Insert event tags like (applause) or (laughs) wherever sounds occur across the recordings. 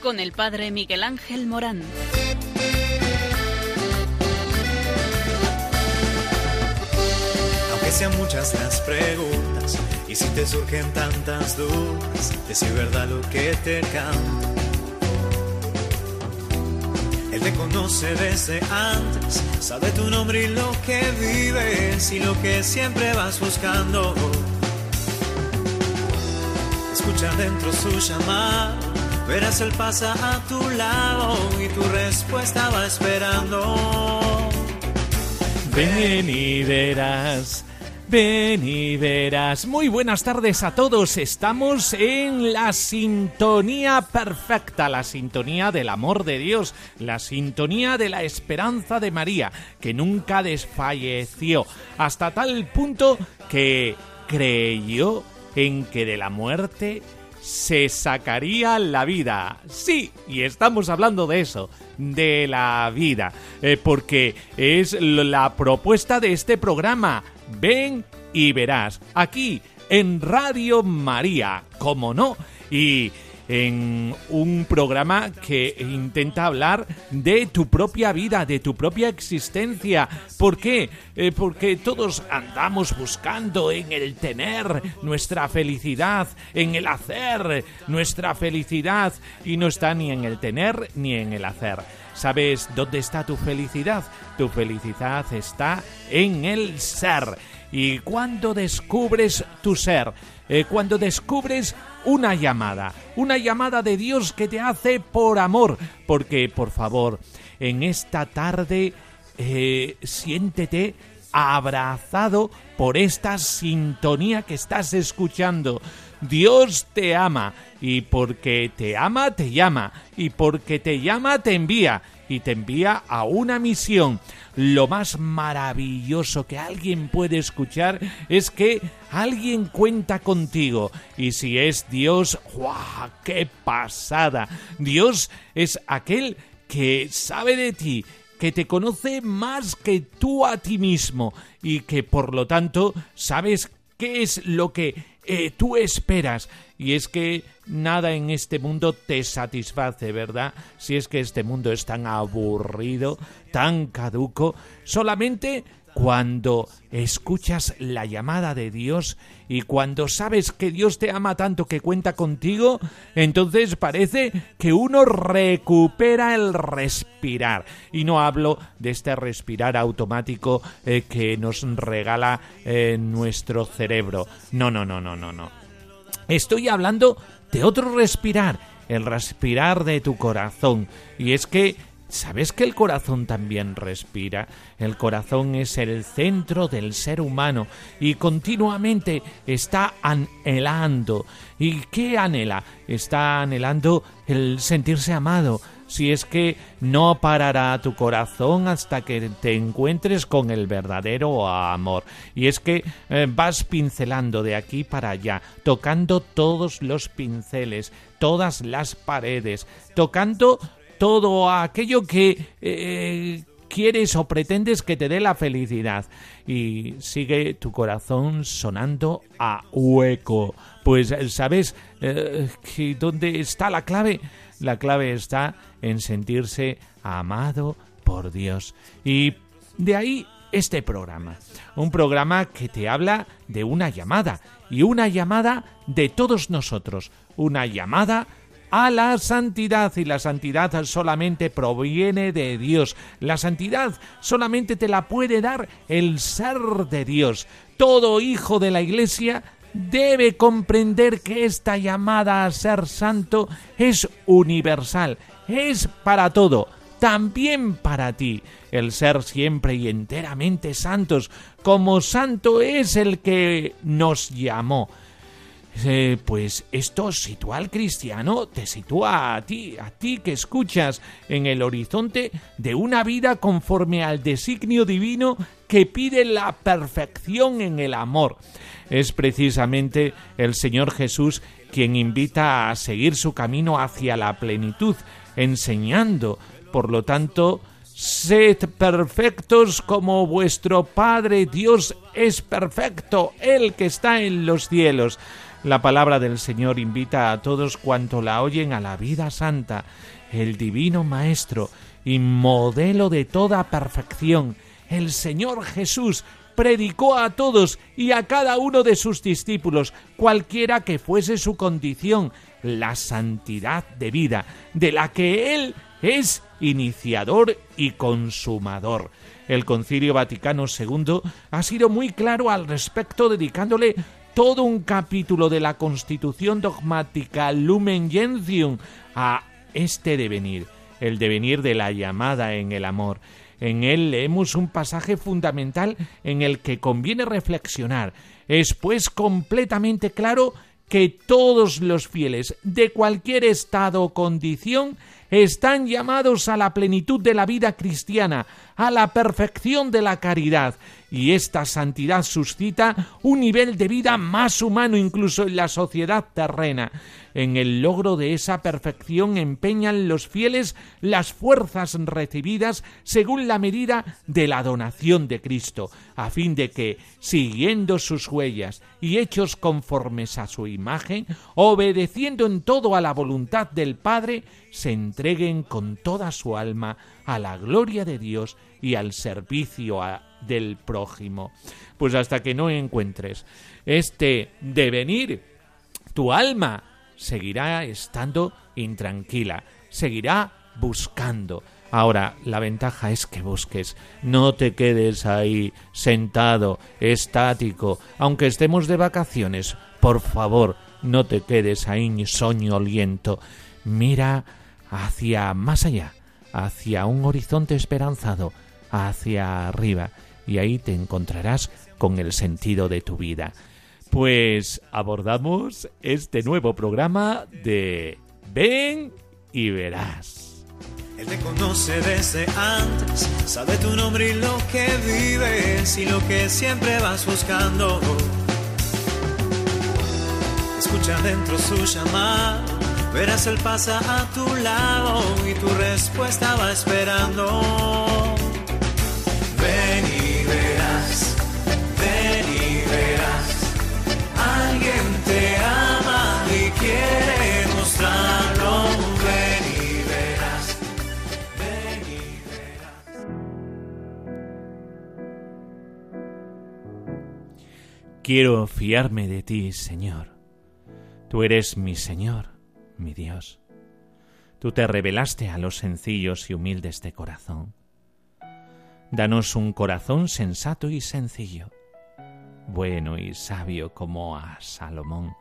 con el Padre Miguel Ángel Morán. Aunque sean muchas las preguntas y si te surgen tantas dudas de si es verdad lo que te canto. Él te conoce desde antes, sabe tu nombre y lo que vives y lo que siempre vas buscando. Escucha dentro su llamado, verás él pasa a tu lado y tu respuesta va esperando. Ven y verás. Ven y verás. Muy buenas tardes a todos. Estamos en la sintonía perfecta, la sintonía del amor de Dios, la sintonía de la esperanza de María, que nunca desfalleció, hasta tal punto que creyó en que de la muerte se sacaría la vida. Sí, y estamos hablando de eso, de la vida, eh, porque es la propuesta de este programa. Ven y verás, aquí en Radio María, como no, y en un programa que intenta hablar de tu propia vida, de tu propia existencia. ¿Por qué? Eh, porque todos andamos buscando en el tener nuestra felicidad, en el hacer nuestra felicidad, y no está ni en el tener ni en el hacer. ¿Sabes dónde está tu felicidad? Tu felicidad está en el ser. Y cuando descubres tu ser, eh, cuando descubres una llamada, una llamada de Dios que te hace por amor, porque por favor, en esta tarde eh, siéntete abrazado por esta sintonía que estás escuchando. Dios te ama y porque te ama te llama y porque te llama te envía y te envía a una misión. Lo más maravilloso que alguien puede escuchar es que alguien cuenta contigo. Y si es Dios, ¡guau! ¡Qué pasada! Dios es aquel que sabe de ti, que te conoce más que tú a ti mismo y que por lo tanto sabes qué es lo que eh, tú esperas. Y es que nada en este mundo te satisface, ¿verdad? Si es que este mundo es tan aburrido, tan caduco, solamente cuando escuchas la llamada de Dios y cuando sabes que Dios te ama tanto que cuenta contigo, entonces parece que uno recupera el respirar. Y no hablo de este respirar automático eh, que nos regala eh, nuestro cerebro. No, no, no, no, no, no. Estoy hablando de otro respirar, el respirar de tu corazón. Y es que ¿Sabes que el corazón también respira? El corazón es el centro del ser humano y continuamente está anhelando. ¿Y qué anhela? Está anhelando el sentirse amado. Si es que no parará tu corazón hasta que te encuentres con el verdadero amor. Y es que eh, vas pincelando de aquí para allá, tocando todos los pinceles, todas las paredes, tocando todo aquello que eh, quieres o pretendes que te dé la felicidad. Y sigue tu corazón sonando a hueco. Pues, ¿sabes eh, dónde está la clave? La clave está en sentirse amado por Dios. Y de ahí este programa. Un programa que te habla de una llamada. Y una llamada de todos nosotros. Una llamada a la santidad y la santidad solamente proviene de Dios. La santidad solamente te la puede dar el ser de Dios. Todo hijo de la Iglesia debe comprender que esta llamada a ser santo es universal, es para todo, también para ti, el ser siempre y enteramente santos, como santo es el que nos llamó. Pues esto sitúa al cristiano, te sitúa a ti, a ti que escuchas en el horizonte de una vida conforme al designio divino que pide la perfección en el amor. Es precisamente el Señor Jesús quien invita a seguir su camino hacia la plenitud, enseñando, por lo tanto, Sed perfectos como vuestro Padre Dios es perfecto, el que está en los cielos. La palabra del Señor invita a todos cuanto la oyen a la vida santa. El divino Maestro y modelo de toda perfección, el Señor Jesús, predicó a todos y a cada uno de sus discípulos, cualquiera que fuese su condición, la santidad de vida, de la que Él es iniciador y consumador. El Concilio Vaticano II ha sido muy claro al respecto, dedicándole todo un capítulo de la Constitución dogmática Lumen Gentium a este devenir, el devenir de la llamada en el amor. En él leemos un pasaje fundamental en el que conviene reflexionar. Es pues completamente claro que todos los fieles de cualquier estado o condición están llamados a la plenitud de la vida cristiana, a la perfección de la caridad, y esta santidad suscita un nivel de vida más humano incluso en la sociedad terrena. En el logro de esa perfección empeñan los fieles las fuerzas recibidas según la medida de la donación de Cristo, a fin de que, siguiendo sus huellas y hechos conformes a su imagen, obedeciendo en todo a la voluntad del Padre, se entreguen con toda su alma a la gloria de Dios y al servicio del prójimo. Pues hasta que no encuentres este devenir, tu alma seguirá estando intranquila, seguirá buscando. Ahora, la ventaja es que busques, no te quedes ahí sentado, estático, aunque estemos de vacaciones, por favor, no te quedes ahí soñoliento. Mira hacia más allá, hacia un horizonte esperanzado, hacia arriba, y ahí te encontrarás con el sentido de tu vida. Pues abordamos este nuevo programa de Ven y verás. Él te conoce desde antes, sabe tu nombre y lo que vives y lo que siempre vas buscando. Escucha dentro su llamada, verás él pasa a tu lado y tu respuesta va esperando. Quiero fiarme de ti, Señor. Tú eres mi Señor, mi Dios. Tú te revelaste a los sencillos y humildes de corazón. Danos un corazón sensato y sencillo, bueno y sabio como a Salomón.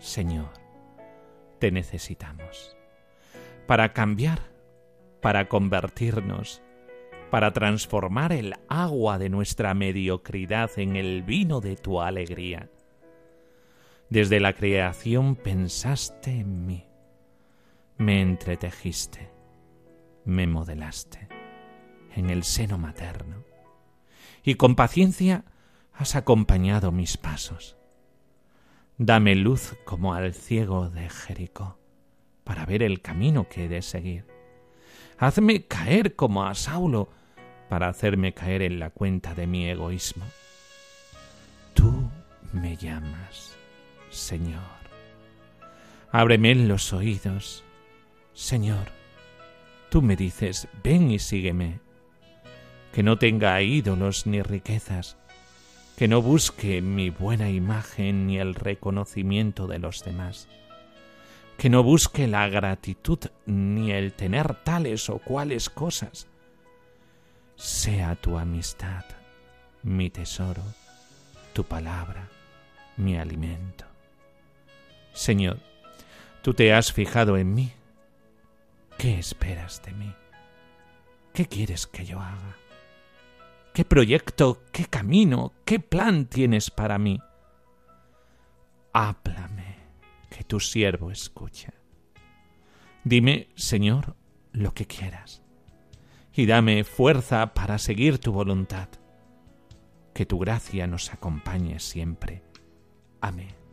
Señor, te necesitamos para cambiar, para convertirnos, para transformar el agua de nuestra mediocridad en el vino de tu alegría. Desde la creación pensaste en mí, me entretejiste, me modelaste en el seno materno, y con paciencia has acompañado mis pasos. Dame luz como al ciego de Jericó, para ver el camino que he de seguir. Hazme caer como a Saulo, para hacerme caer en la cuenta de mi egoísmo. Tú me llamas, Señor. Ábreme los oídos, Señor. Tú me dices, ven y sígueme que no tenga ídolos ni riquezas, que no busque mi buena imagen ni el reconocimiento de los demás, que no busque la gratitud ni el tener tales o cuales cosas. Sea tu amistad mi tesoro, tu palabra mi alimento. Señor, tú te has fijado en mí. ¿Qué esperas de mí? ¿Qué quieres que yo haga? ¿Qué proyecto, qué camino, qué plan tienes para mí? Háblame, que tu siervo escucha. Dime, Señor, lo que quieras, y dame fuerza para seguir tu voluntad. Que tu gracia nos acompañe siempre. Amén.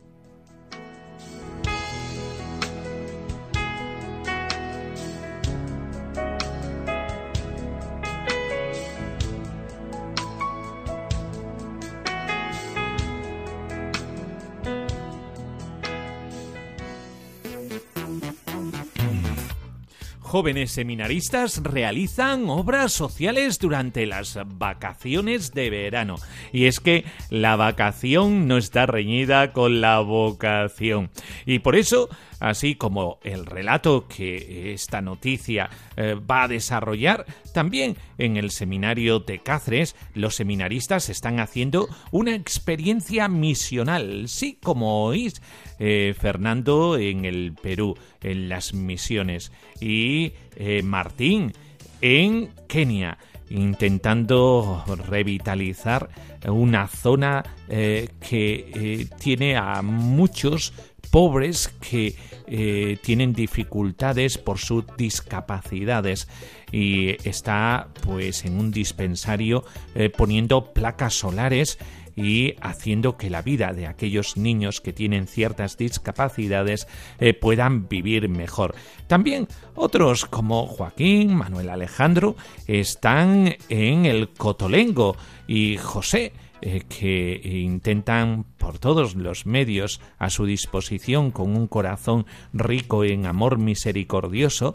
Jóvenes seminaristas realizan obras sociales durante las vacaciones de verano. Y es que la vacación no está reñida con la vocación. Y por eso así como el relato que esta noticia eh, va a desarrollar, también en el seminario de Cáceres los seminaristas están haciendo una experiencia misional, sí como oís, eh, Fernando en el Perú, en las misiones, y eh, Martín en Kenia intentando revitalizar una zona que tiene a muchos pobres que eh, tienen dificultades por sus discapacidades y está pues en un dispensario eh, poniendo placas solares y haciendo que la vida de aquellos niños que tienen ciertas discapacidades eh, puedan vivir mejor. También otros como Joaquín, Manuel Alejandro están en el Cotolengo y José eh, que intentan por todos los medios a su disposición con un corazón rico en amor misericordioso,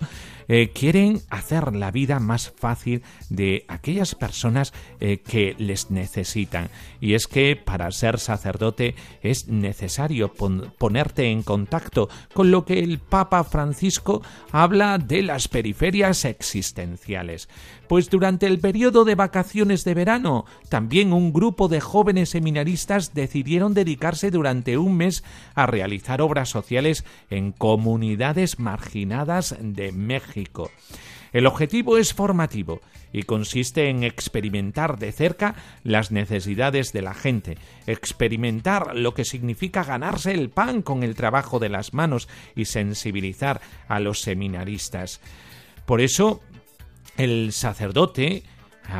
eh, quieren hacer la vida más fácil de aquellas personas eh, que les necesitan. Y es que para ser sacerdote es necesario ponerte en contacto con lo que el Papa Francisco habla de las periferias existenciales. Pues durante el periodo de vacaciones de verano, también un grupo de jóvenes seminaristas decidieron dedicarse durante un mes a realizar obras sociales en comunidades marginadas de México. El objetivo es formativo y consiste en experimentar de cerca las necesidades de la gente, experimentar lo que significa ganarse el pan con el trabajo de las manos y sensibilizar a los seminaristas. Por eso el sacerdote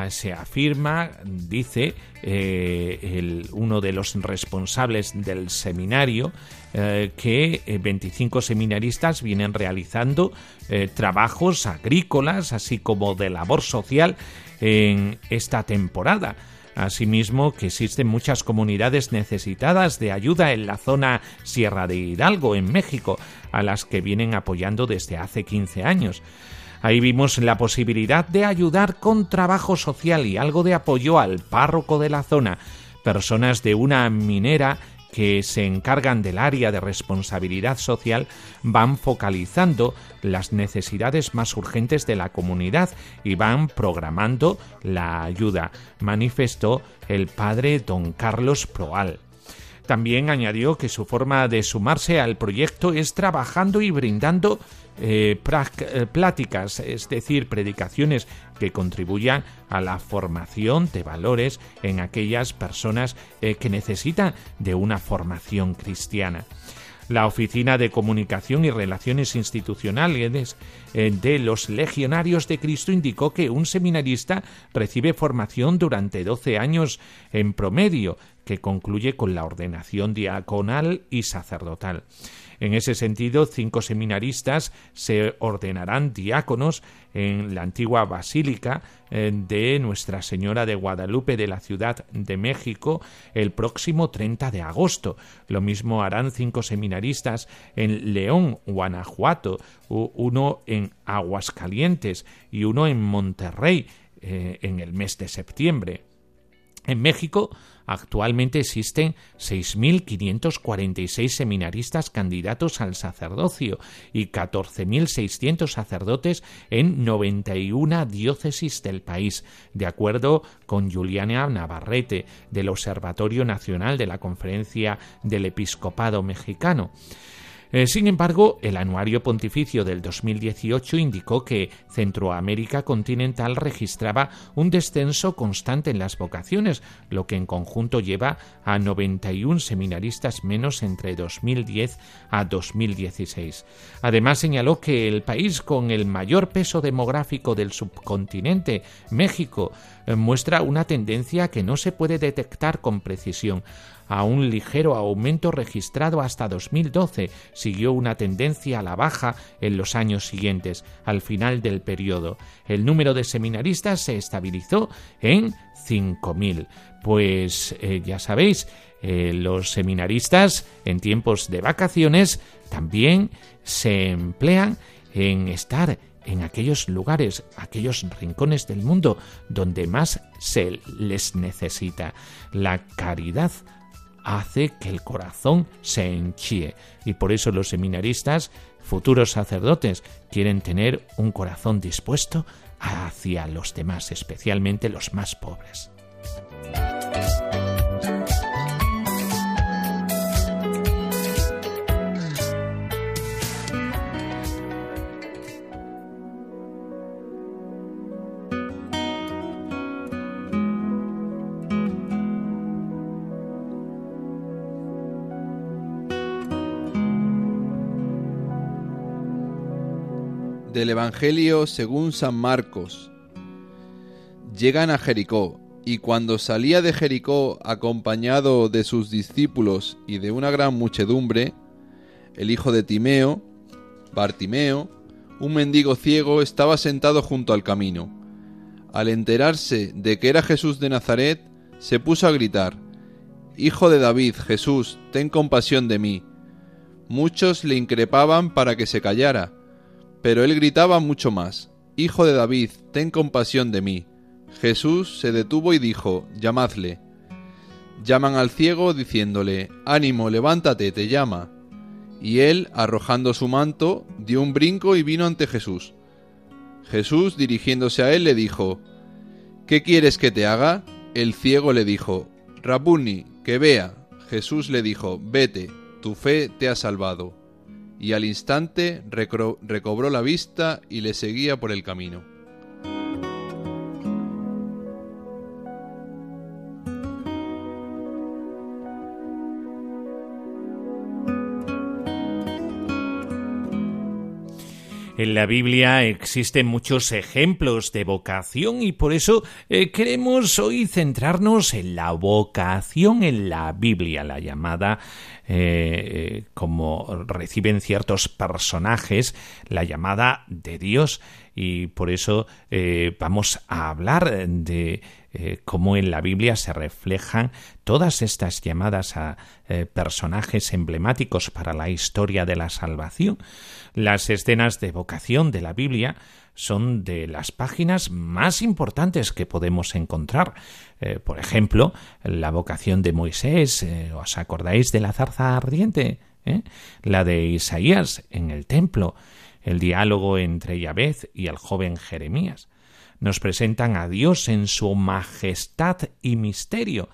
se afirma, dice eh, uno de los responsables del seminario, eh, que 25 eh, seminaristas vienen realizando trabajos agrícolas, así como de labor social en esta temporada. Asimismo, que existen muchas comunidades necesitadas de ayuda en la zona Sierra de Hidalgo, en México, a las que vienen apoyando desde hace 15 años. Ahí vimos la posibilidad de ayudar con trabajo social y algo de apoyo al párroco de la zona, personas de una minera que se encargan del área de responsabilidad social van focalizando las necesidades más urgentes de la comunidad y van programando la ayuda, manifestó el padre don Carlos Proal. También añadió que su forma de sumarse al proyecto es trabajando y brindando eh, eh, pláticas, es decir, predicaciones que contribuyan a la formación de valores en aquellas personas eh, que necesitan de una formación cristiana. La Oficina de Comunicación y Relaciones Institucionales de los Legionarios de Cristo indicó que un seminarista recibe formación durante 12 años en promedio, que concluye con la ordenación diaconal y sacerdotal. En ese sentido, cinco seminaristas se ordenarán diáconos en la antigua basílica eh, de Nuestra Señora de Guadalupe de la Ciudad de México el próximo 30 de agosto. Lo mismo harán cinco seminaristas en León, Guanajuato, uno en Aguascalientes y uno en Monterrey eh, en el mes de septiembre. En México Actualmente existen 6.546 seminaristas candidatos al sacerdocio y 14.600 sacerdotes en 91 diócesis del país, de acuerdo con Juliana Navarrete, del Observatorio Nacional de la Conferencia del Episcopado Mexicano. Eh, sin embargo, el anuario pontificio del 2018 indicó que Centroamérica continental registraba un descenso constante en las vocaciones, lo que en conjunto lleva a 91 seminaristas menos entre 2010 a 2016. Además, señaló que el país con el mayor peso demográfico del subcontinente, México, eh, muestra una tendencia que no se puede detectar con precisión a un ligero aumento registrado hasta 2012, siguió una tendencia a la baja en los años siguientes. Al final del periodo, el número de seminaristas se estabilizó en 5.000. Pues eh, ya sabéis, eh, los seminaristas en tiempos de vacaciones también se emplean en estar en aquellos lugares, aquellos rincones del mundo donde más se les necesita. La caridad hace que el corazón se enchíe y por eso los seminaristas, futuros sacerdotes, quieren tener un corazón dispuesto hacia los demás, especialmente los más pobres. Del Evangelio según San Marcos. Llegan a Jericó, y cuando salía de Jericó acompañado de sus discípulos y de una gran muchedumbre, el hijo de Timeo, Bartimeo, un mendigo ciego, estaba sentado junto al camino. Al enterarse de que era Jesús de Nazaret, se puso a gritar, Hijo de David, Jesús, ten compasión de mí. Muchos le increpaban para que se callara, pero él gritaba mucho más, Hijo de David, ten compasión de mí. Jesús se detuvo y dijo, llamadle. Llaman al ciego diciéndole, Ánimo, levántate, te llama. Y él, arrojando su manto, dio un brinco y vino ante Jesús. Jesús, dirigiéndose a él, le dijo, ¿Qué quieres que te haga? El ciego le dijo, Rabuni, que vea. Jesús le dijo, Vete, tu fe te ha salvado y al instante recobró la vista y le seguía por el camino. En la Biblia existen muchos ejemplos de vocación y por eso eh, queremos hoy centrarnos en la vocación en la Biblia, la llamada eh, como reciben ciertos personajes, la llamada de Dios. Y por eso eh, vamos a hablar de cómo en la Biblia se reflejan todas estas llamadas a personajes emblemáticos para la historia de la salvación. Las escenas de vocación de la Biblia son de las páginas más importantes que podemos encontrar. Eh, por ejemplo, la vocación de Moisés, eh, ¿os acordáis de la zarza ardiente? ¿Eh? La de Isaías en el templo, el diálogo entre Yahvé y el joven Jeremías. Nos presentan a Dios en su majestad y misterio,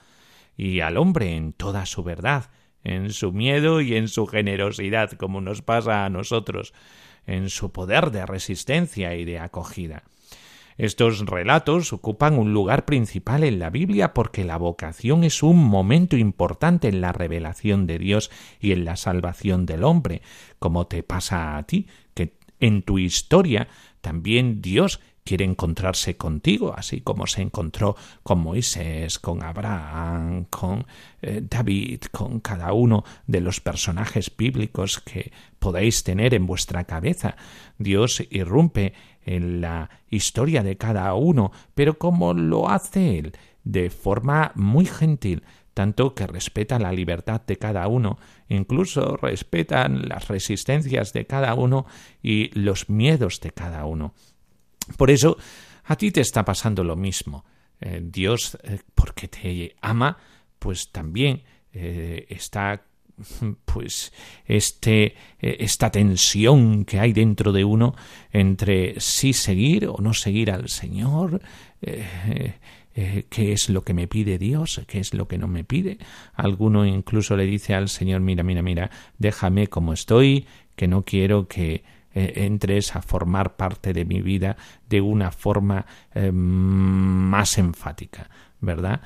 y al hombre en toda su verdad, en su miedo y en su generosidad, como nos pasa a nosotros, en su poder de resistencia y de acogida. Estos relatos ocupan un lugar principal en la Biblia porque la vocación es un momento importante en la revelación de Dios y en la salvación del hombre, como te pasa a ti, que en tu historia también Dios quiere encontrarse contigo, así como se encontró con Moisés, con Abraham, con eh, David, con cada uno de los personajes bíblicos que podáis tener en vuestra cabeza. Dios irrumpe en la historia de cada uno, pero como lo hace Él, de forma muy gentil, tanto que respeta la libertad de cada uno, incluso respetan las resistencias de cada uno y los miedos de cada uno. Por eso, a ti te está pasando lo mismo. Eh, Dios, eh, porque te ama, pues también eh, está (laughs) pues este esta tensión que hay dentro de uno entre sí seguir o no seguir al Señor qué es lo que me pide Dios, qué es lo que no me pide. Alguno incluso le dice al Señor, mira, mira, mira, déjame como estoy, que no quiero que eh, entres a formar parte de mi vida de una forma eh, más enfática, ¿verdad?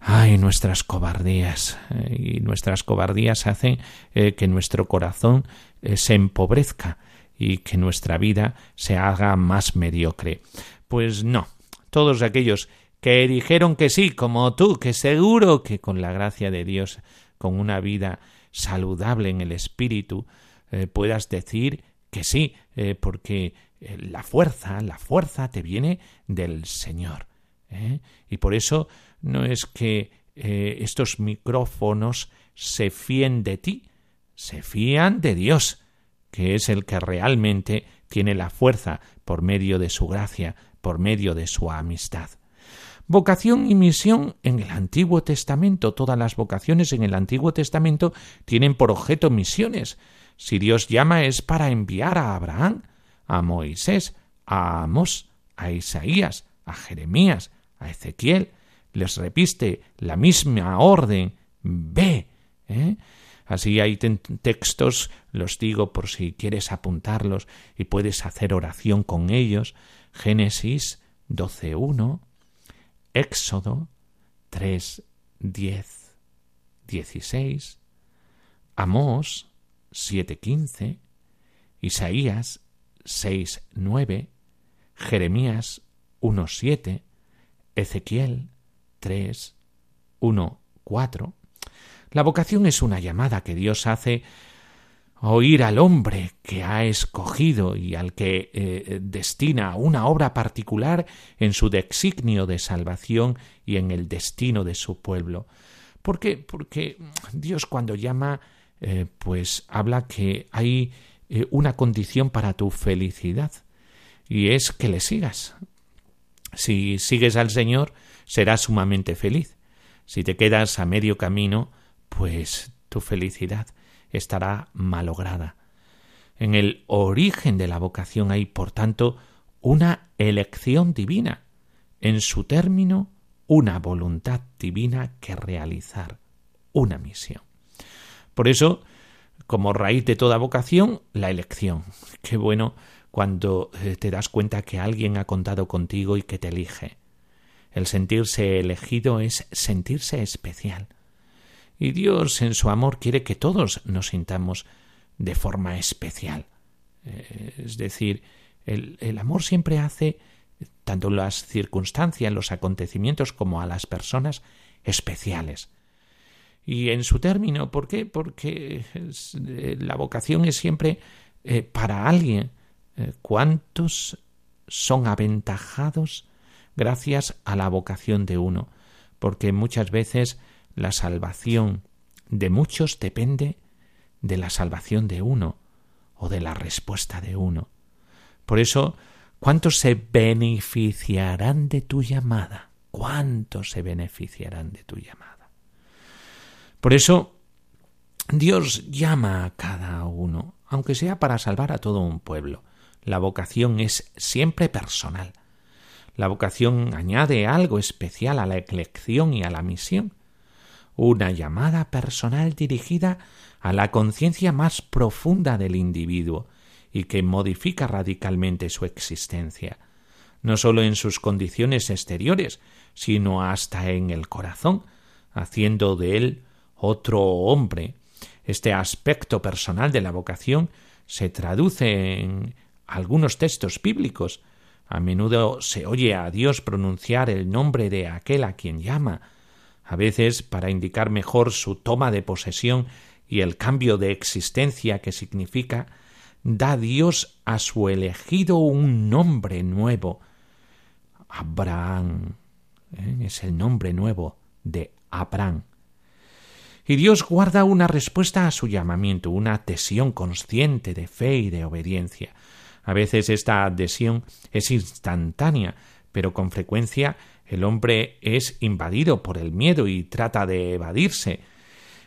Ay, nuestras cobardías. Eh, y nuestras cobardías hacen que nuestro corazón se empobrezca y que nuestra vida se haga más mediocre. Pues no, todos aquellos que dijeron que sí, como tú, que seguro que con la gracia de Dios, con una vida saludable en el espíritu, puedas decir que sí, eh, porque eh, la fuerza, la fuerza te viene del Señor. ¿eh? Y por eso no es que estos micrófonos se fíen de ti, se fían de Dios, que es el que realmente tiene la fuerza por medio de su gracia, por medio de su amistad. Vocación y misión en el Antiguo Testamento. Todas las vocaciones en el Antiguo Testamento tienen por objeto misiones. Si Dios llama es para enviar a Abraham, a Moisés, a Amós, a Isaías, a Jeremías, a Ezequiel. Les repiste la misma orden. Ve. ¿eh? Así hay textos, los digo por si quieres apuntarlos y puedes hacer oración con ellos. Génesis 12.1, Éxodo 3, 10, 16, Amós 7, 15, Isaías 6, 9, Jeremías 1, 7, Ezequiel 3, 1, 4. La vocación es una llamada que Dios hace oír al hombre que ha escogido y al que eh, destina una obra particular en su designio de salvación y en el destino de su pueblo. ¿Por qué? Porque Dios cuando llama, eh, pues habla que hay eh, una condición para tu felicidad y es que le sigas. Si sigues al Señor, serás sumamente feliz. Si te quedas a medio camino, pues tu felicidad estará malograda. En el origen de la vocación hay, por tanto, una elección divina, en su término, una voluntad divina que realizar, una misión. Por eso, como raíz de toda vocación, la elección. (laughs) Qué bueno cuando eh, te das cuenta que alguien ha contado contigo y que te elige. El sentirse elegido es sentirse especial y Dios en su amor quiere que todos nos sintamos de forma especial. Eh, es decir, el, el amor siempre hace, tanto las circunstancias, los acontecimientos, como a las personas, especiales. Y en su término, ¿por qué? Porque eh, la vocación es siempre eh, para alguien. ¿Cuántos son aventajados gracias a la vocación de uno? Porque muchas veces la salvación de muchos depende de la salvación de uno o de la respuesta de uno. Por eso, ¿cuántos se beneficiarán de tu llamada? ¿Cuántos se beneficiarán de tu llamada? Por eso, Dios llama a cada uno, aunque sea para salvar a todo un pueblo. La vocación es siempre personal. La vocación añade algo especial a la elección y a la misión una llamada personal dirigida a la conciencia más profunda del individuo y que modifica radicalmente su existencia, no sólo en sus condiciones exteriores, sino hasta en el corazón, haciendo de él otro hombre. Este aspecto personal de la vocación se traduce en algunos textos bíblicos. A menudo se oye a Dios pronunciar el nombre de aquel a quien llama, a veces para indicar mejor su toma de posesión y el cambio de existencia que significa, da Dios a su elegido un nombre nuevo. Abraham ¿eh? es el nombre nuevo de Abraham. Y Dios guarda una respuesta a su llamamiento, una adhesión consciente de fe y de obediencia. A veces esta adhesión es instantánea, pero con frecuencia el hombre es invadido por el miedo y trata de evadirse.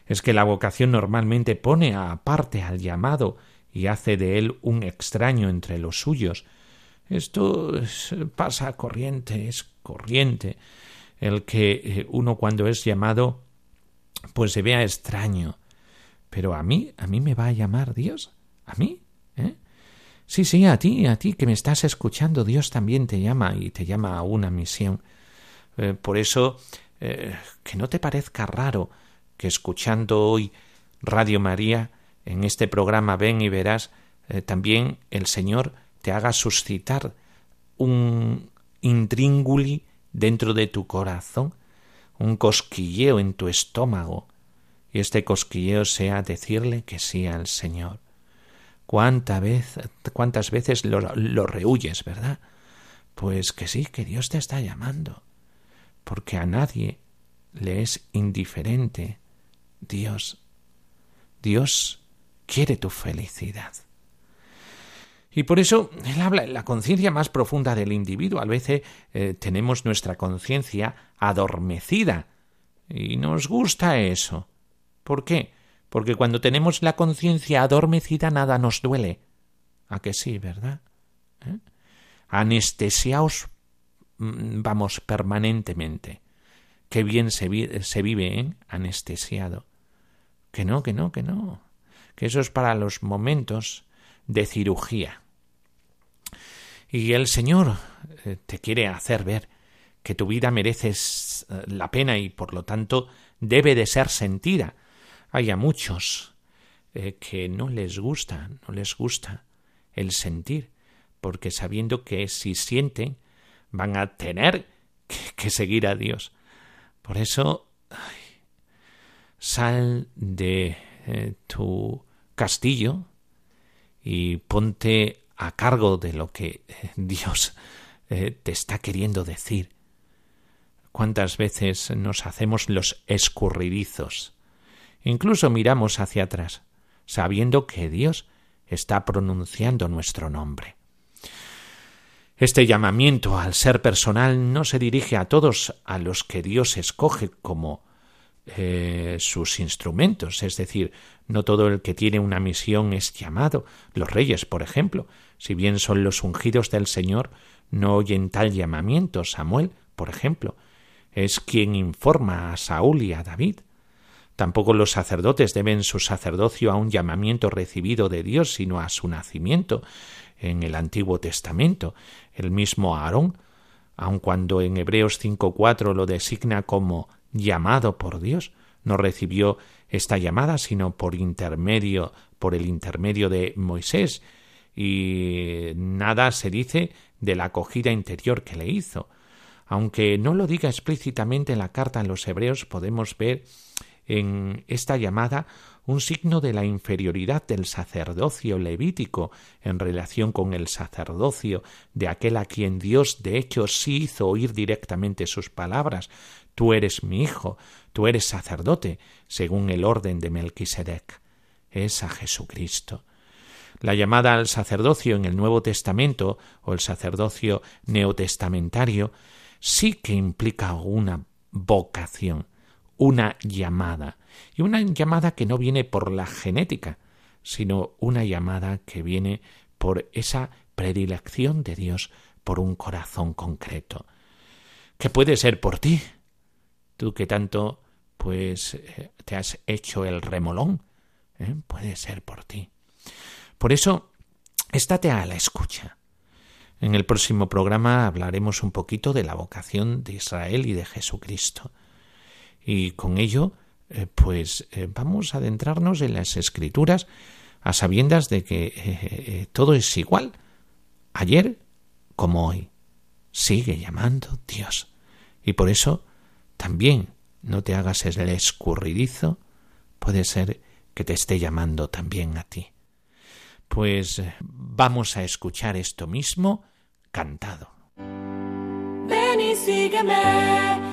Es que la vocación normalmente pone aparte al llamado y hace de él un extraño entre los suyos. Esto pasa corriente, es corriente. El que eh, uno cuando es llamado pues se vea extraño. Pero a mí, a mí me va a llamar Dios. ¿A mí? ¿Eh? Sí, sí, a ti, a ti que me estás escuchando, Dios también te llama y te llama a una misión. Eh, por eso, eh, que no te parezca raro que escuchando hoy Radio María, en este programa Ven y verás, eh, también el Señor te haga suscitar un intríngulis dentro de tu corazón, un cosquilleo en tu estómago, y este cosquilleo sea decirle que sí al Señor. ¿Cuánta vez, ¿Cuántas veces lo, lo rehuyes, verdad? Pues que sí, que Dios te está llamando porque a nadie le es indiferente Dios. Dios quiere tu felicidad. Y por eso él habla en la conciencia más profunda del individuo. A veces eh, tenemos nuestra conciencia adormecida y nos gusta eso. ¿Por qué? Porque cuando tenemos la conciencia adormecida nada nos duele. ¿A que sí, verdad? ¿Eh? Anestesiaos, vamos, permanentemente. Qué bien se, vive, ¿eh? Anestesiado. Que no, que no, que no. Que eso es para los momentos de cirugía. Y el Señor eh, te quiere hacer ver que tu vida merece eh, la pena y por lo tanto debe de ser sentida. Hay a muchos eh, que no les gusta, no les gusta el sentir, porque sabiendo que si sienten van a tener que, seguir a Dios. Por eso, sal de tu castillo y ponte a cargo de lo que eh, Dios eh, te está queriendo decir. ¿Cuántas veces nos hacemos los escurridizos? Incluso miramos hacia atrás, sabiendo que Dios está pronunciando nuestro nombre. Este llamamiento al ser personal no se dirige a todos a los que Dios escoge como eh, sus instrumentos, es decir, no todo el que tiene una misión es llamado. Los reyes, por ejemplo, si bien son los ungidos del Señor, no oyen tal llamamiento. Samuel, por ejemplo, es quien informa a Saúl y a David. Tampoco los sacerdotes deben su sacerdocio a un llamamiento recibido de Dios, sino a su nacimiento en el Antiguo Testamento. El mismo Aarón, aun cuando en Hebreos 5.4 lo designa como llamado por Dios, no recibió esta llamada sino por intermedio por el intermedio de Moisés y nada se dice de la acogida interior que le hizo. Aunque no lo diga explícitamente en la carta en los hebreos, podemos ver en esta llamada un signo de la inferioridad del sacerdocio levítico en relación con el sacerdocio de aquel a quien Dios de hecho sí hizo oír directamente sus palabras Tú eres mi hijo, tú eres sacerdote, según el orden de Melquisedec. Es a Jesucristo. La llamada al sacerdocio en el Nuevo Testamento o el sacerdocio neotestamentario sí que implica una vocación, una llamada, y una llamada que no viene por la genética, sino una llamada que viene por esa predilección de Dios por un corazón concreto, que puede ser por ti, tú que tanto pues eh, te has hecho el remolón, ¿eh? puede ser por ti. Por eso, estate a la escucha. En el próximo programa hablaremos un poquito de la vocación de Israel y de Jesucristo. Y con ello, eh, pues vamos a adentrarnos en las escrituras a sabiendas de que todo es igual, ayer como hoy. Sigue llamando Dios. Y por eso también no te hagas el escurridizo, puede ser que te esté llamando también a ti. Pues eh, vamos a escuchar esto mismo cantado. Ven y sígueme,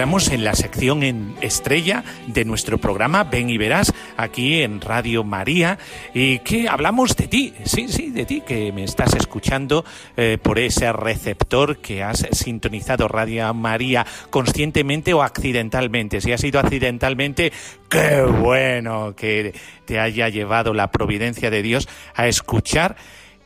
entramos en la sección en estrella de nuestro programa Ven y Verás aquí en Radio María y que hablamos de ti, sí, sí, de ti que me estás escuchando eh, por ese receptor que has sintonizado Radio María conscientemente o accidentalmente. Si ha sido accidentalmente, qué bueno que te haya llevado la providencia de Dios a escuchar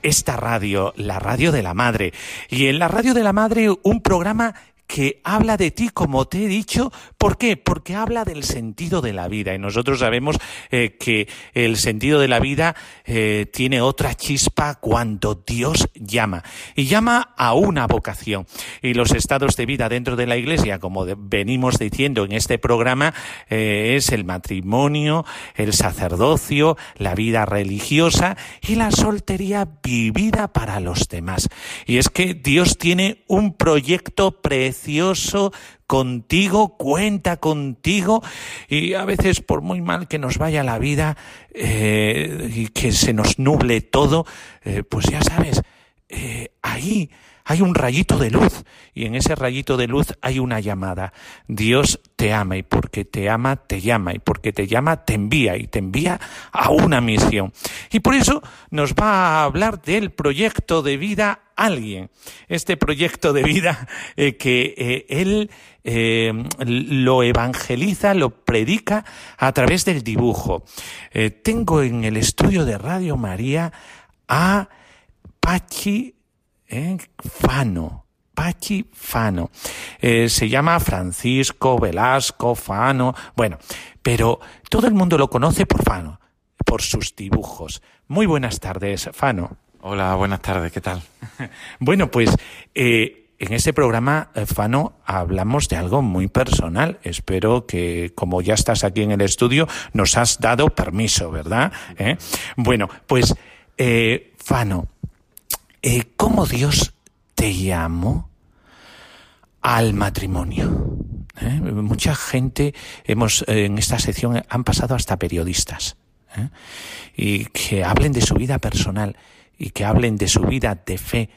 esta radio, la radio de la madre. Y en la radio de la madre un programa que habla de ti, como te he dicho. ¿Por qué? Porque habla del sentido de la vida. Y nosotros sabemos eh, que el sentido de la vida eh, tiene otra chispa cuando Dios llama. Y llama a una vocación. Y los estados de vida dentro de la iglesia, como venimos diciendo en este programa, eh, es el matrimonio, el sacerdocio, la vida religiosa y la soltería vivida para los demás. Y es que Dios tiene un proyecto precioso contigo, cuenta contigo y a veces por muy mal que nos vaya la vida eh, y que se nos nuble todo, eh, pues ya sabes, eh, ahí hay un rayito de luz y en ese rayito de luz hay una llamada. Dios te ama y porque te ama te llama y porque te llama te envía y te envía a una misión. Y por eso nos va a hablar del proyecto de vida alguien. Este proyecto de vida que él eh, lo evangeliza, lo predica a través del dibujo. Eh, tengo en el estudio de Radio María a Pachi eh, Fano. Pachi Fano. Eh, se llama Francisco Velasco Fano. Bueno, pero todo el mundo lo conoce por Fano, por sus dibujos. Muy buenas tardes, Fano. Hola, buenas tardes, ¿qué tal? (laughs) Bueno, pues eh, en este programa, eh, Fano, hablamos de algo muy personal. Espero que, como ya estás aquí en el estudio, nos has dado permiso, ¿verdad? ¿Eh? Bueno, pues, eh, Fano, ¿cómo Dios te llamó al matrimonio? Mucha gente hemos en esta sección han pasado hasta periodistas y que hablen de su vida personal y que hablen de su vida de fe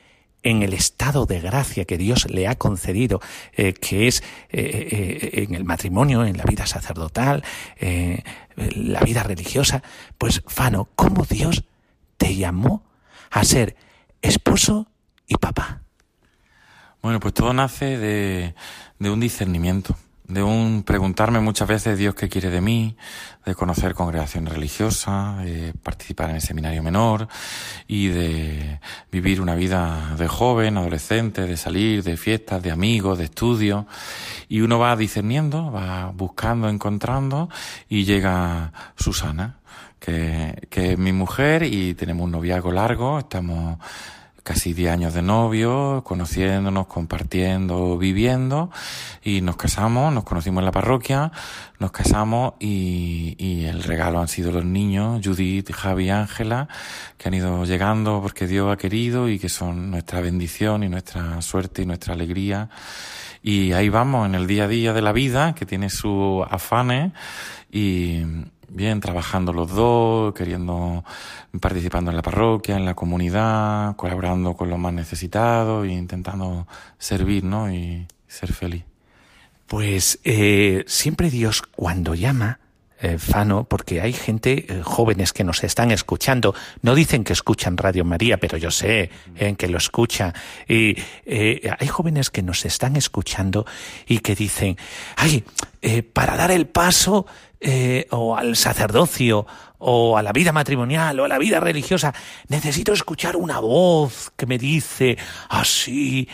en el estado de gracia que Dios le ha concedido, eh, que es eh, eh, en el matrimonio, en la vida sacerdotal, la vida religiosa. Pues, Fano, ¿cómo Dios te llamó a ser esposo y papá? Bueno, pues todo nace de un discernimiento, de un preguntarme muchas veces Dios qué quiere de mí, de conocer congregaciones religiosas, de participar en el seminario menor y de vivir una vida de joven, adolescente, de salir, de fiestas, de amigos, de estudios. Y uno va discerniendo, va buscando, encontrando y llega Susana, que, que es mi mujer y tenemos un noviazgo largo, estamos casi 10 años de novio, conociéndonos, compartiendo, viviendo, y nos casamos, nos conocimos en la parroquia, nos casamos y, y el regalo han sido los niños, Judith, Javi Ángela, que han ido llegando porque Dios ha querido y que son nuestra bendición y nuestra suerte y nuestra alegría. Y ahí vamos en el día a día de la vida, que tiene sus afanes, y, bien, trabajando los dos, queriendo, participando en la parroquia, en la comunidad, colaborando con los más necesitados e intentando servir, ¿no? Y ser feliz. Pues eh, siempre Dios cuando llama, eh, Fano, porque hay gente, eh, jóvenes que nos están escuchando, no dicen que escuchan Radio María, pero yo sé eh, que lo escuchan. Y hay jóvenes que nos están escuchando y que dicen, ay, para dar el paso o al sacerdocio o a la vida matrimonial o a la vida religiosa, necesito escuchar una voz que me dice así,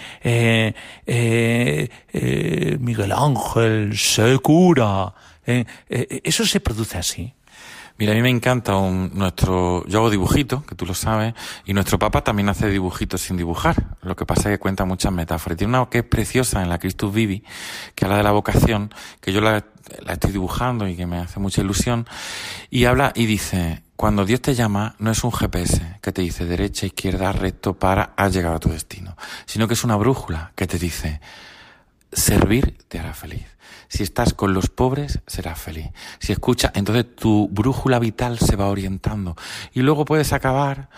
Miguel Ángel, se cura. Eh, eh, ¿Eso se produce así? Mira, a mí me encanta un, nuestro, yo hago dibujitos, que tú lo sabes, y nuestro Papa también hace dibujitos sin dibujar. Lo que pasa es que cuenta muchas metáforas. Tiene una que es preciosa en la Christus Vivi, que habla de la vocación, que yo la, la estoy dibujando y que me hace mucha ilusión, y habla y dice, cuando Dios te llama, no es un GPS que te dice derecha, izquierda, recto, para, has llegado a tu destino, sino que es una brújula que te dice, servir te hará feliz. Si estás con los pobres, serás feliz. Si escuchas, entonces tu brújula vital se va orientando. Y luego puedes acabar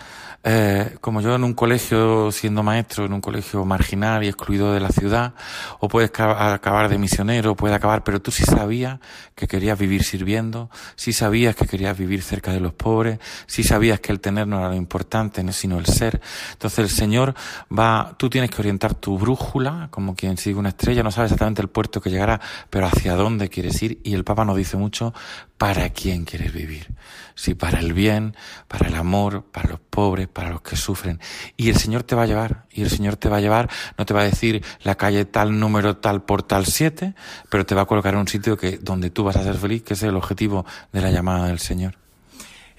eh, como yo en un colegio, siendo maestro, en un colegio marginal y excluido de la ciudad, o puedes acabar de misionero, puedes acabar, pero tú sí sabías que querías vivir sirviendo, sí sabías que querías vivir cerca de los pobres, sí sabías que el tener no era lo importante, sino el ser. Entonces el Señor va, tú tienes que orientar tu brújula, como quien sigue una estrella, no sabes exactamente el puerto que llegará, pero hacia dónde quieres ir, y el Papa nos dice mucho, para quién quieres vivir. Si para el bien, para el amor, para los pobres, para los que sufren. Y el Señor te va a llevar, y el Señor te va a llevar, no te va a decir la calle tal, número tal, por tal siete, pero te va a colocar en un sitio que, donde tú vas a ser feliz, que es el objetivo de la llamada del Señor.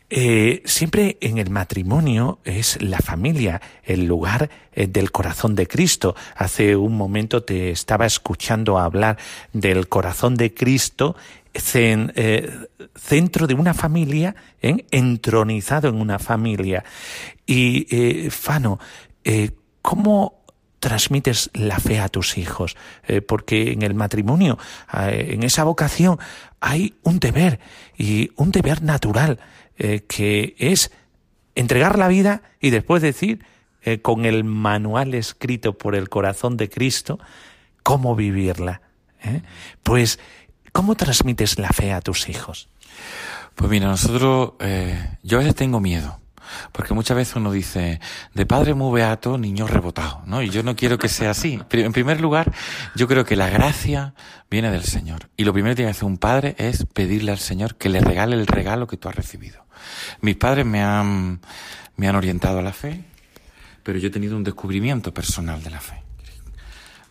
Eh, siempre en el matrimonio es la familia el lugar eh, del corazón de Cristo. Hace un momento te estaba escuchando hablar del corazón de Cristo centro de una familia, entronizado en una familia. Y, eh, Fano, eh, ¿cómo transmites la fe a tus hijos? porque en el matrimonio, en esa vocación, hay un deber, y un deber natural, que es entregar la vida y después decir, con el manual escrito por el corazón de Cristo, cómo vivirla. Pues ¿Cómo transmites la fe a tus hijos? Pues mira, nosotros, eh, yo a veces tengo miedo. Porque muchas veces uno dice, de padre muy beato, niño rebotado, ¿no? Y yo no quiero que sea así. En primer lugar, yo creo que la gracia viene del Señor. Y lo primero que tiene que hacer un padre es pedirle al Señor que le regale el regalo que tú has recibido. Mis padres me han, me han orientado a la fe, pero yo he tenido un descubrimiento personal de la fe.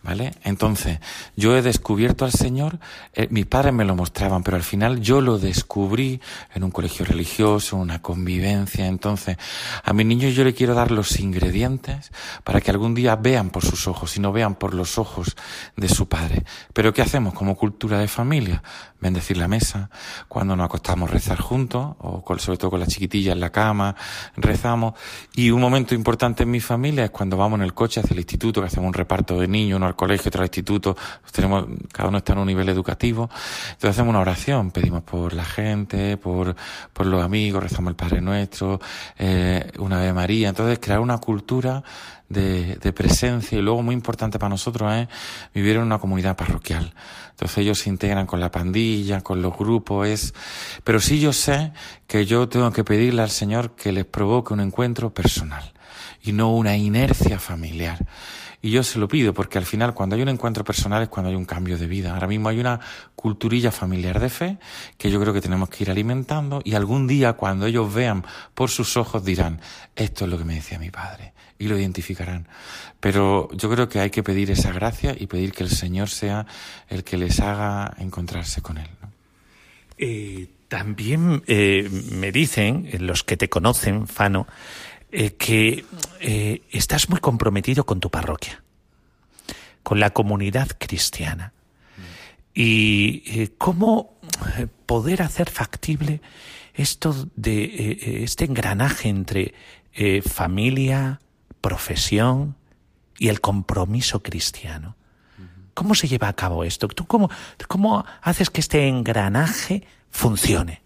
¿Vale? Entonces, yo he descubierto al Señor, eh, mis padres me lo mostraban, pero al final yo lo descubrí en un colegio religioso, una convivencia. Entonces, a mis niños yo le quiero dar los ingredientes para que algún día vean por sus ojos y no vean por los ojos de su padre. Pero ¿qué hacemos como cultura de familia? Bendecir la mesa, cuando nos acostamos rezar juntos, o sobre todo con la chiquitilla en la cama, rezamos. Y un momento importante en mi familia es cuando vamos en el coche hacia el instituto, que hacemos un reparto de niños, al colegio, otro al instituto, tenemos, cada uno está en un nivel educativo. Entonces hacemos una oración, pedimos por la gente, por, por los amigos, rezamos el Padre Nuestro, eh, una Ave María. Entonces crear una cultura de, de, presencia y luego muy importante para nosotros es vivir en una comunidad parroquial. Entonces ellos se integran con la pandilla, con los grupos, es, pero sí yo sé que yo tengo que pedirle al Señor que les provoque un encuentro personal y no una inercia familiar. Y yo se lo pido porque al final cuando hay un encuentro personal es cuando hay un cambio de vida. Ahora mismo hay una culturilla familiar de fe que yo creo que tenemos que ir alimentando y algún día cuando ellos vean por sus ojos dirán, esto es lo que me decía mi padre y lo identificarán. Pero yo creo que hay que pedir esa gracia y pedir que el Señor sea el que les haga encontrarse con Él. Eh, también eh, me dicen los que te conocen, Fano, eh, que eh, estás muy comprometido con tu parroquia, con la comunidad cristiana. Y eh, cómo poder hacer factible esto de este engranaje entre familia, profesión y el compromiso cristiano. ¿Cómo se lleva a cabo esto? ¿Tú cómo, cómo haces que este engranaje funcione?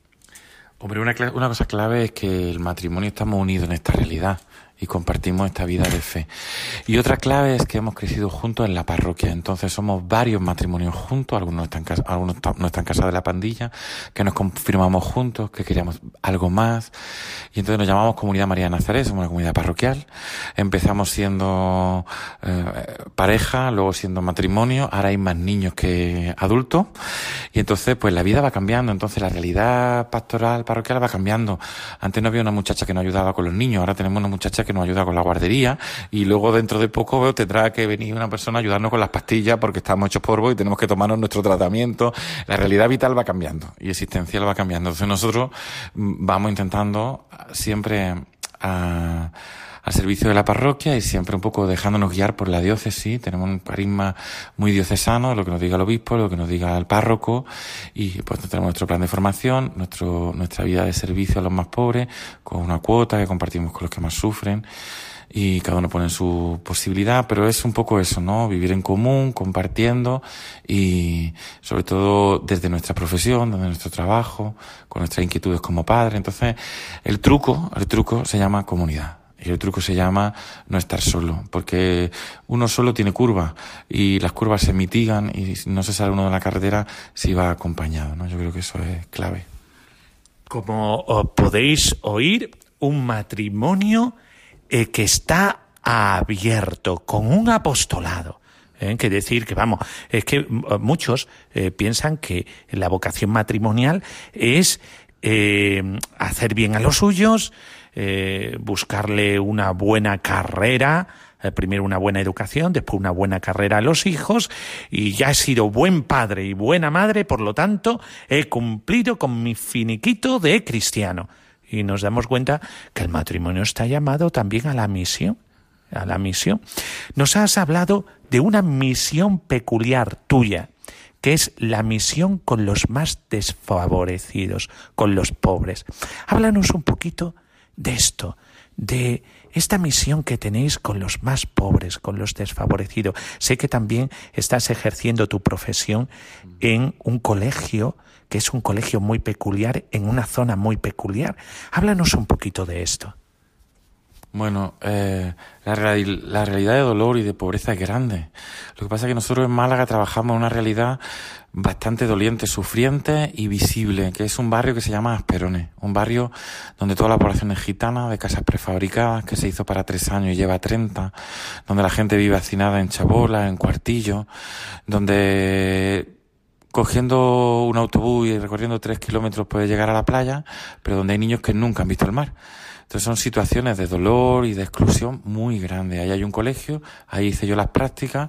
Hombre, una, una cosa clave es que el matrimonio estamos unidos en esta realidad y compartimos esta vida de fe. Y otra clave es que hemos crecido juntos en la parroquia, entonces somos varios matrimonios juntos, algunos están, algunos no están casados de la pandilla, que nos confirmamos juntos, que queríamos algo más, y entonces nos llamamos Comunidad María de Nazaret, somos una comunidad parroquial, empezamos siendo eh, pareja, luego siendo matrimonio, ahora hay más niños que adultos, y entonces pues la vida va cambiando, entonces la realidad pastoral parroquial va cambiando. Antes no había una muchacha que nos ayudaba con los niños, ahora tenemos una muchacha que nos ayuda con la guardería y luego dentro de poco tendrá que venir una persona a ayudarnos con las pastillas porque estamos hechos polvo y tenemos que tomarnos nuestro tratamiento. La realidad vital va cambiando y existencial va cambiando. Entonces nosotros mm, vamos intentando siempre a al servicio de la parroquia y siempre un poco dejándonos guiar por la diócesis. Tenemos un carisma muy diocesano, lo que nos diga el obispo, lo que nos diga el párroco y pues tenemos nuestro plan de formación, nuestro, nuestra vida de servicio a los más pobres, con una cuota que compartimos con los que más sufren y cada uno pone su posibilidad, pero es un poco eso, ¿no? Vivir en común, compartiendo y sobre todo desde nuestra profesión, desde nuestro trabajo, con nuestras inquietudes como padre. Entonces, el truco, el truco se llama comunidad. Y el truco se llama no estar solo, porque uno solo tiene curva y las curvas se mitigan y no se sale uno de la carretera si va acompañado, ¿no? Yo creo que eso es clave. Como podéis oír, un matrimonio eh, que está abierto, con un apostolado. ¿eh? que decir que vamos, es que muchos eh, piensan que la vocación matrimonial es hacer bien a los suyos, eh, buscarle una buena carrera, eh, primero una buena educación, después una buena carrera a los hijos, y ya he sido buen padre y buena madre, por lo tanto, he cumplido con mi finiquito de cristiano. Y nos damos cuenta que el matrimonio está llamado también a la misión, a la misión. Nos has hablado de una misión peculiar tuya, que es la misión con los más desfavorecidos, con los pobres. Háblanos un poquito de esto, de esta misión que tenéis con los más pobres, con los desfavorecidos. Sé que también estás ejerciendo tu profesión en un colegio, que es un colegio muy peculiar, en una zona muy peculiar. Háblanos un poquito de esto. Bueno, eh, la, la, realidad de dolor y de pobreza es grande. Lo que pasa es que nosotros en Málaga trabajamos en una realidad bastante doliente, sufriente y visible, que es un barrio que se llama Asperones, un barrio donde toda la población es gitana, de casas prefabricadas, que se hizo para tres años y lleva treinta, donde la gente vive hacinada en chabola, en cuartillo, donde cogiendo un autobús y recorriendo tres kilómetros puede llegar a la playa, pero donde hay niños que nunca han visto el mar. Entonces son situaciones de dolor y de exclusión muy grandes. Ahí hay un colegio, ahí hice yo las prácticas,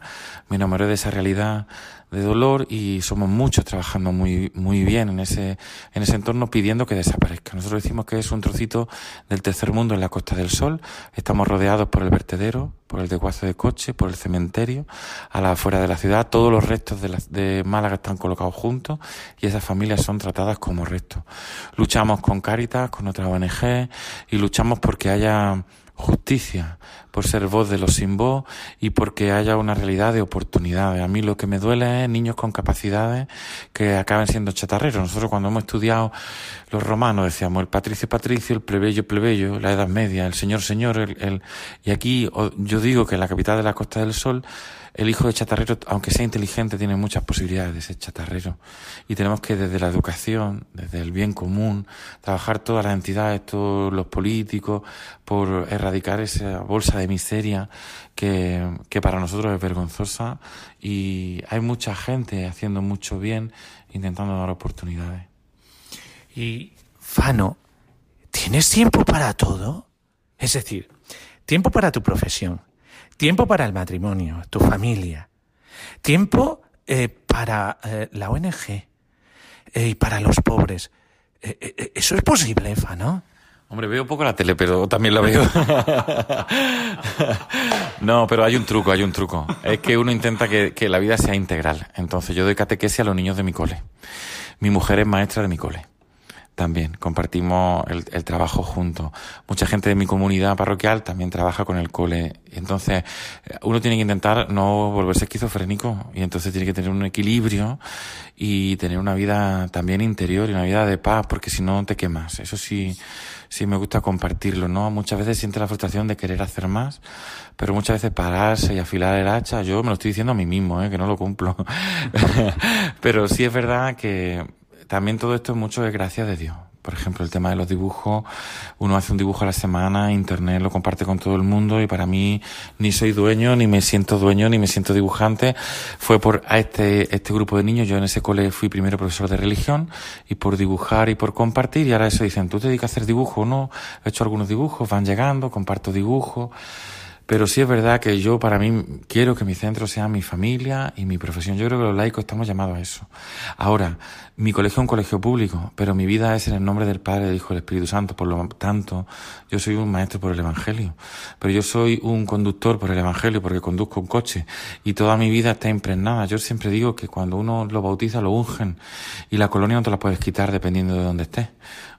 me enamoré de esa realidad de dolor y somos muchos trabajando muy, muy bien en ese, en ese entorno pidiendo que desaparezca. Nosotros decimos que es un trocito del tercer mundo en la Costa del Sol. Estamos rodeados por el vertedero, por el desguace de coche, por el cementerio, a la afuera de la ciudad. Todos los restos de, de Málaga están colocados juntos y esas familias son tratadas como restos. Luchamos con Cáritas, con otras ONG y luchamos porque haya justicia, por ser voz de los sin voz y porque haya una realidad de oportunidades. A mí lo que me duele es niños con capacidades que acaben siendo chatarreros. Nosotros cuando hemos estudiado los romanos decíamos el patricio patricio, el plebeyo plebeyo, la edad media, el señor señor, el, el... y aquí yo digo que en la capital de la Costa del Sol el hijo de chatarrero, aunque sea inteligente, tiene muchas posibilidades de ser chatarrero. Y tenemos que desde la educación, desde el bien común, trabajar todas las entidades, todos los políticos, por erradicar esa bolsa de miseria que, que para nosotros es vergonzosa. Y hay mucha gente haciendo mucho bien, intentando dar oportunidades. Y, Fano, ¿tienes tiempo para todo? Es decir, tiempo para tu profesión Tiempo para el matrimonio, tu familia. Tiempo eh, para eh, la ONG eh, y para los pobres. eso es posible, Efa, ¿no? Hombre, veo poco la tele, pero también la veo. (laughs) no, pero hay un truco, hay un truco. Es que uno intenta que, que, la vida sea integral. Entonces, yo doy catequesis a los niños de mi cole. Mi mujer es maestra de mi cole. También compartimos el, el, trabajo juntos. Mucha gente de mi comunidad parroquial también trabaja con el cole. Entonces, uno tiene que intentar no volverse esquizofrénico y entonces tiene que tener un equilibrio y tener una vida también interior y una vida de paz, porque si no te quemas. Eso sí, sí me gusta compartirlo, ¿no? Muchas veces siente la frustración de querer hacer más, pero muchas veces pararse y afilar el hacha, yo me lo estoy diciendo a mí mismo, ¿eh? que no lo cumplo. (laughs) pero sí es verdad que también todo esto es mucho de gracia de Dios. Por ejemplo, el tema de los dibujos, uno hace un dibujo a la semana, internet lo comparte con todo el mundo y para mí ni soy dueño, ni me siento dueño, ni me siento dibujante. Fue por a este, este grupo de niños, yo en ese cole fui primero profesor de religión y por dibujar y por compartir y ahora eso dicen, tú te dedicas a hacer dibujos, ¿no? He hecho algunos dibujos, van llegando, comparto dibujos. Pero sí es verdad que yo para mí quiero que mi centro sea mi familia y mi profesión. Yo creo que los laicos estamos llamados a eso. Ahora, mi colegio es un colegio público, pero mi vida es en el nombre del Padre, del Hijo y del Espíritu Santo. Por lo tanto, yo soy un maestro por el Evangelio. Pero yo soy un conductor por el Evangelio porque conduzco un coche. Y toda mi vida está impregnada. Yo siempre digo que cuando uno lo bautiza, lo ungen. Y la colonia no te la puedes quitar dependiendo de dónde estés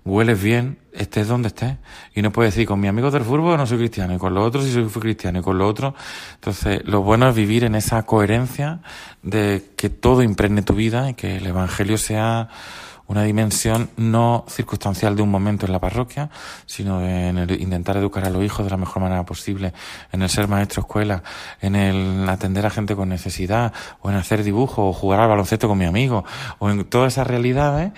hueles bien, estés donde estés. Y no puedes decir, con mi amigo del fútbol no soy cristiano, y con los otros sí soy cristiano, y con los otros. Entonces, lo bueno es vivir en esa coherencia de que todo impregne tu vida y que el Evangelio sea una dimensión no circunstancial de un momento en la parroquia, sino en el intentar educar a los hijos de la mejor manera posible, en el ser maestro escuela, en el atender a gente con necesidad, o en hacer dibujo, o jugar al baloncesto con mi amigo, o en todas esas realidades,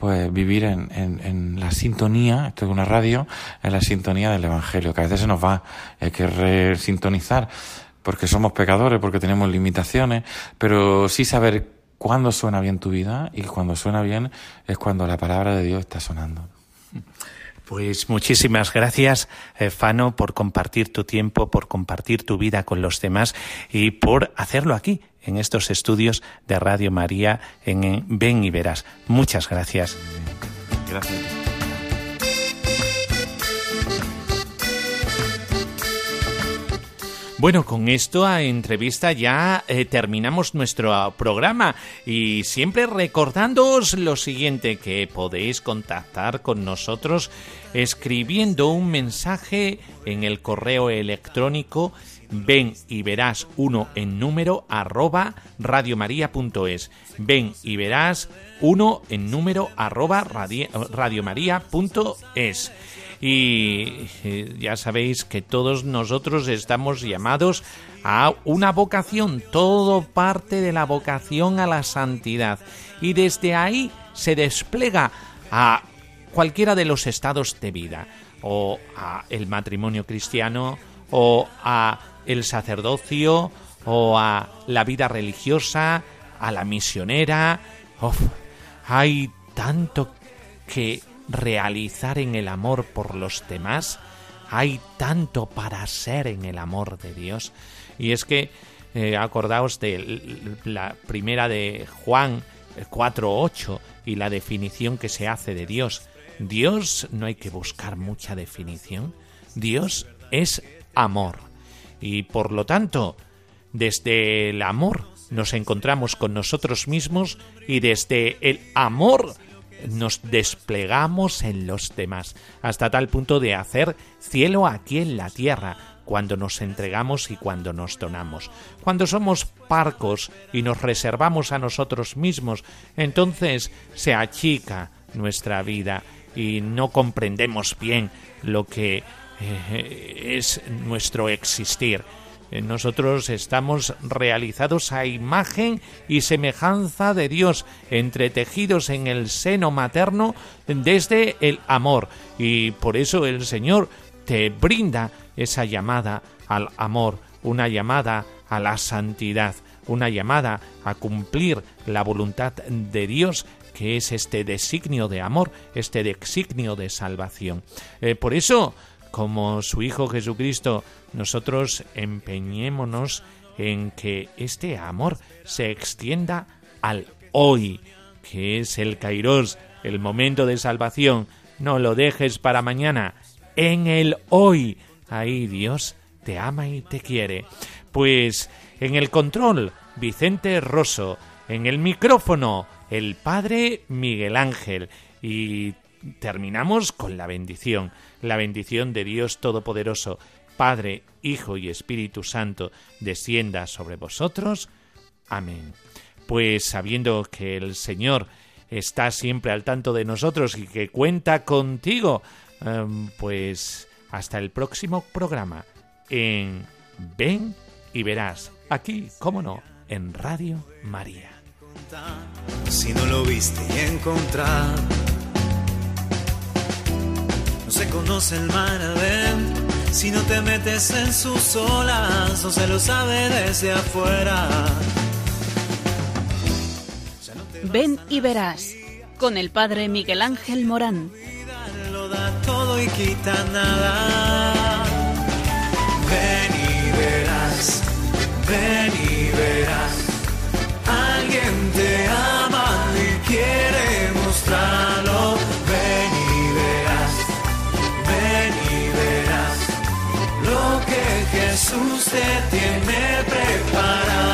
pues vivir en, en, en, la sintonía, esto es una radio, en la sintonía del Evangelio, que a veces se nos va, hay que resintonizar, porque somos pecadores, porque tenemos limitaciones, pero sí saber cuándo suena bien tu vida y cuando suena bien es cuando la palabra de Dios está sonando. Pues muchísimas gracias, eh, Fano, por compartir tu tiempo, por compartir tu vida con los demás y por hacerlo aquí, en estos estudios de Radio María en Ven y Verás. Muchas gracias. Gracias. Bueno, con esto a entrevista ya eh, terminamos nuestro programa y siempre recordándoos lo siguiente, que podéis contactar con nosotros escribiendo un mensaje en el correo electrónico ven y verás uno en número arroba radiomaria.es. Ven y verás uno en número arroba radiomaria.es. Y eh, ya sabéis que todos nosotros estamos llamados a una vocación, todo parte de la vocación a la santidad. Y desde ahí se despliega a cualquiera de los estados de vida, o a el matrimonio cristiano, o a el sacerdocio, o a la vida religiosa, a la misionera. hay tanto que realizar en el amor por los demás, hay tanto para ser en el amor de Dios. Y es que eh, acordaos de la primera de Juan 4.8 y la definición que se hace de Dios. Dios no hay que buscar mucha definición. Dios es amor. Y por lo tanto, desde el amor nos encontramos con nosotros mismos y desde el amor nos desplegamos en los demás, hasta tal punto de hacer cielo aquí en la tierra, cuando nos entregamos y cuando nos donamos. Cuando somos parcos y nos reservamos a nosotros mismos, entonces se achica nuestra vida y no comprendemos bien lo que eh, es nuestro existir. Nosotros estamos realizados a imagen y semejanza de Dios, entretejidos en el seno materno desde el amor. Y por eso el Señor te brinda esa llamada al amor, una llamada a la santidad, una llamada a cumplir la voluntad de Dios que es este designio de amor, este designio de salvación. Eh, por eso como su Hijo Jesucristo, nosotros empeñémonos en que este amor se extienda al hoy, que es el Kairos, el momento de salvación. No lo dejes para mañana, en el hoy. Ahí Dios te ama y te quiere. Pues en el control, Vicente Rosso, en el micrófono, el Padre Miguel Ángel y terminamos con la bendición, la bendición de Dios Todopoderoso, Padre, Hijo y Espíritu Santo, descienda sobre vosotros. Amén. Pues sabiendo que el Señor está siempre al tanto de nosotros y que cuenta contigo, em, pues hasta el próximo programa en Ven y verás, aquí, cómo no, en Radio María. Si no lo viste y encontrar, no se conoce el mar adentro. Si no te metes en sus olas, no se lo sabe desde afuera. No Ven y verás con el padre Miguel Ángel Morán. Lo da todo y quita nada. Ven y verás, ven y verás. Alguien te ama y quiere mostrarlo. Jesús te tiene preparado.